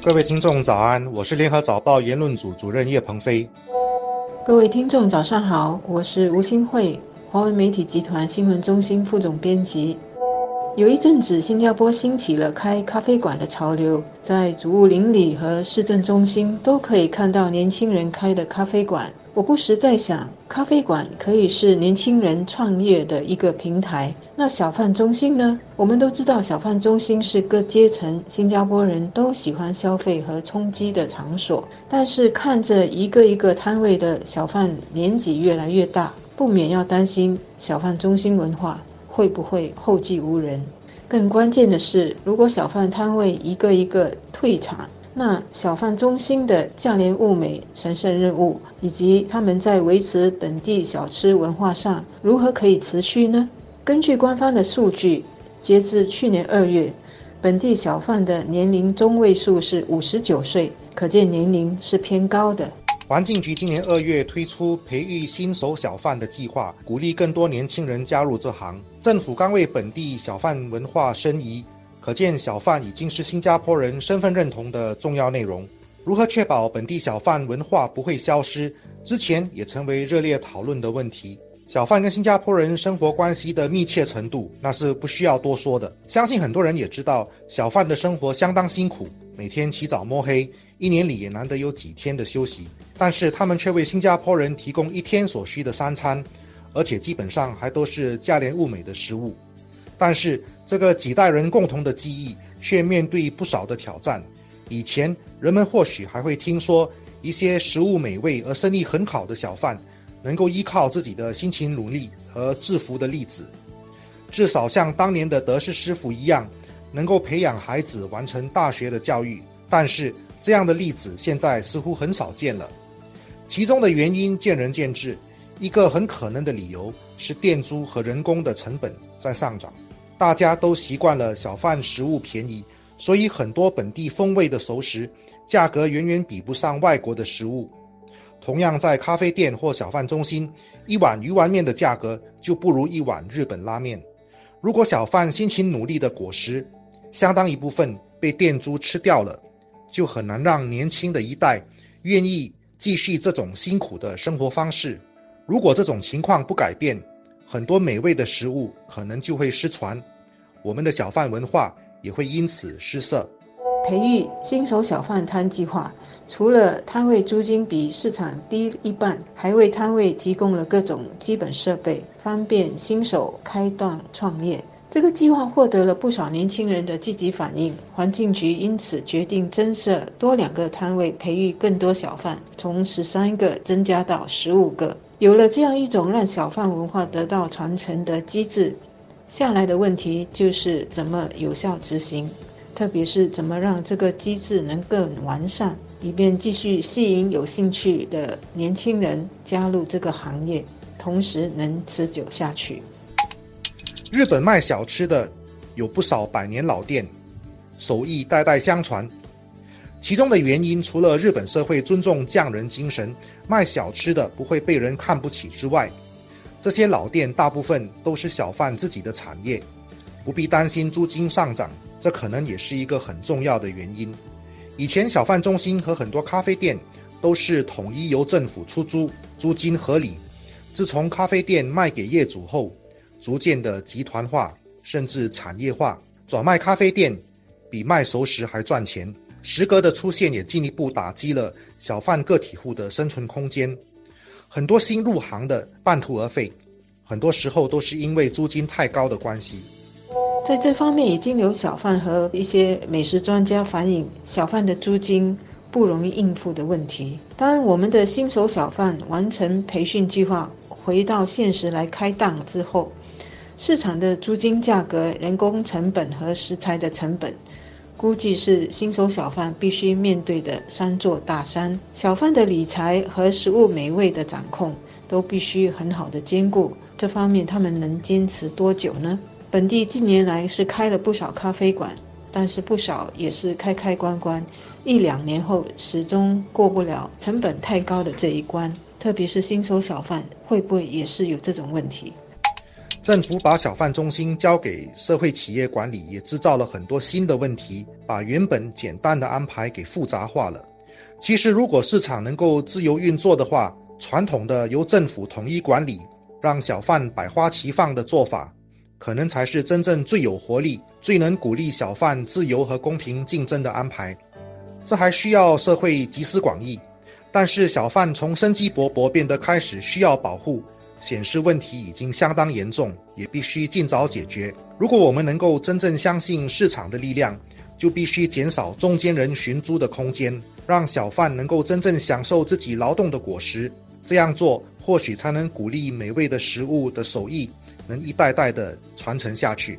各位听众早安，我是联合早报言论组主任叶鹏飞。各位听众早上好，我是吴新慧，华为媒体集团新闻中心副总编辑。有一阵子，新加坡兴起了开咖啡馆的潮流，在主务邻里和市政中心都可以看到年轻人开的咖啡馆。我不时在想，咖啡馆可以是年轻人创业的一个平台。那小贩中心呢？我们都知道，小贩中心是各阶层新加坡人都喜欢消费和冲击的场所。但是，看着一个一个摊位的小贩年纪越来越大，不免要担心小贩中心文化。会不会后继无人？更关键的是，如果小贩摊位一个一个退场，那小贩中心的价廉物美神圣任务，以及他们在维持本地小吃文化上如何可以持续呢？根据官方的数据，截至去年二月，本地小贩的年龄中位数是五十九岁，可见年龄是偏高的。环境局今年二月推出培育新手小贩的计划，鼓励更多年轻人加入这行。政府刚为本地小贩文化申遗，可见小贩已经是新加坡人身份认同的重要内容。如何确保本地小贩文化不会消失？之前也成为热烈讨论的问题。小贩跟新加坡人生活关系的密切程度，那是不需要多说的。相信很多人也知道，小贩的生活相当辛苦，每天起早摸黑，一年里也难得有几天的休息。但是他们却为新加坡人提供一天所需的三餐，而且基本上还都是价廉物美的食物。但是这个几代人共同的记忆却面对不少的挑战。以前人们或许还会听说一些食物美味而生意很好的小贩，能够依靠自己的辛勤努力和致富的例子，至少像当年的德士师傅一样，能够培养孩子完成大学的教育。但是这样的例子现在似乎很少见了。其中的原因见仁见智，一个很可能的理由是店租和人工的成本在上涨。大家都习惯了小贩食物便宜，所以很多本地风味的熟食价格远远比不上外国的食物。同样在咖啡店或小贩中心，一碗鱼丸面的价格就不如一碗日本拉面。如果小贩辛勤努力的果实，相当一部分被店租吃掉了，就很难让年轻的一代愿意。继续这种辛苦的生活方式，如果这种情况不改变，很多美味的食物可能就会失传，我们的小贩文化也会因此失色。培育新手小贩摊计划，除了摊位租金比市场低一半，还为摊位提供了各种基本设备，方便新手开档创业。这个计划获得了不少年轻人的积极反应，环境局因此决定增设多两个摊位，培育更多小贩，从十三个增加到十五个。有了这样一种让小贩文化得到传承的机制，下来的问题就是怎么有效执行，特别是怎么让这个机制能更完善，以便继续吸引有兴趣的年轻人加入这个行业，同时能持久下去。日本卖小吃的有不少百年老店，手艺代代相传。其中的原因，除了日本社会尊重匠人精神，卖小吃的不会被人看不起之外，这些老店大部分都是小贩自己的产业，不必担心租金上涨。这可能也是一个很重要的原因。以前小贩中心和很多咖啡店都是统一由政府出租，租金合理。自从咖啡店卖给业主后，逐渐的集团化，甚至产业化，转卖咖啡店比卖熟食还赚钱。食阁的出现也进一步打击了小贩个体户的生存空间。很多新入行的半途而废，很多时候都是因为租金太高的关系。在这方面，已经有小贩和一些美食专家反映，小贩的租金不容易应付的问题。当我们的新手小贩完成培训计划，回到现实来开档之后，市场的租金价格、人工成本和食材的成本，估计是新手小贩必须面对的三座大山。小贩的理财和食物美味的掌控都必须很好的兼顾。这方面他们能坚持多久呢？本地近年来是开了不少咖啡馆，但是不少也是开开关关，一两年后始终过不了成本太高的这一关。特别是新手小贩，会不会也是有这种问题？政府把小贩中心交给社会企业管理，也制造了很多新的问题，把原本简单的安排给复杂化了。其实，如果市场能够自由运作的话，传统的由政府统一管理，让小贩百花齐放的做法，可能才是真正最有活力、最能鼓励小贩自由和公平竞争的安排。这还需要社会集思广益。但是，小贩从生机勃勃变得开始需要保护。显示问题已经相当严重，也必须尽早解决。如果我们能够真正相信市场的力量，就必须减少中间人寻租的空间，让小贩能够真正享受自己劳动的果实。这样做，或许才能鼓励美味的食物的手艺能一代代的传承下去。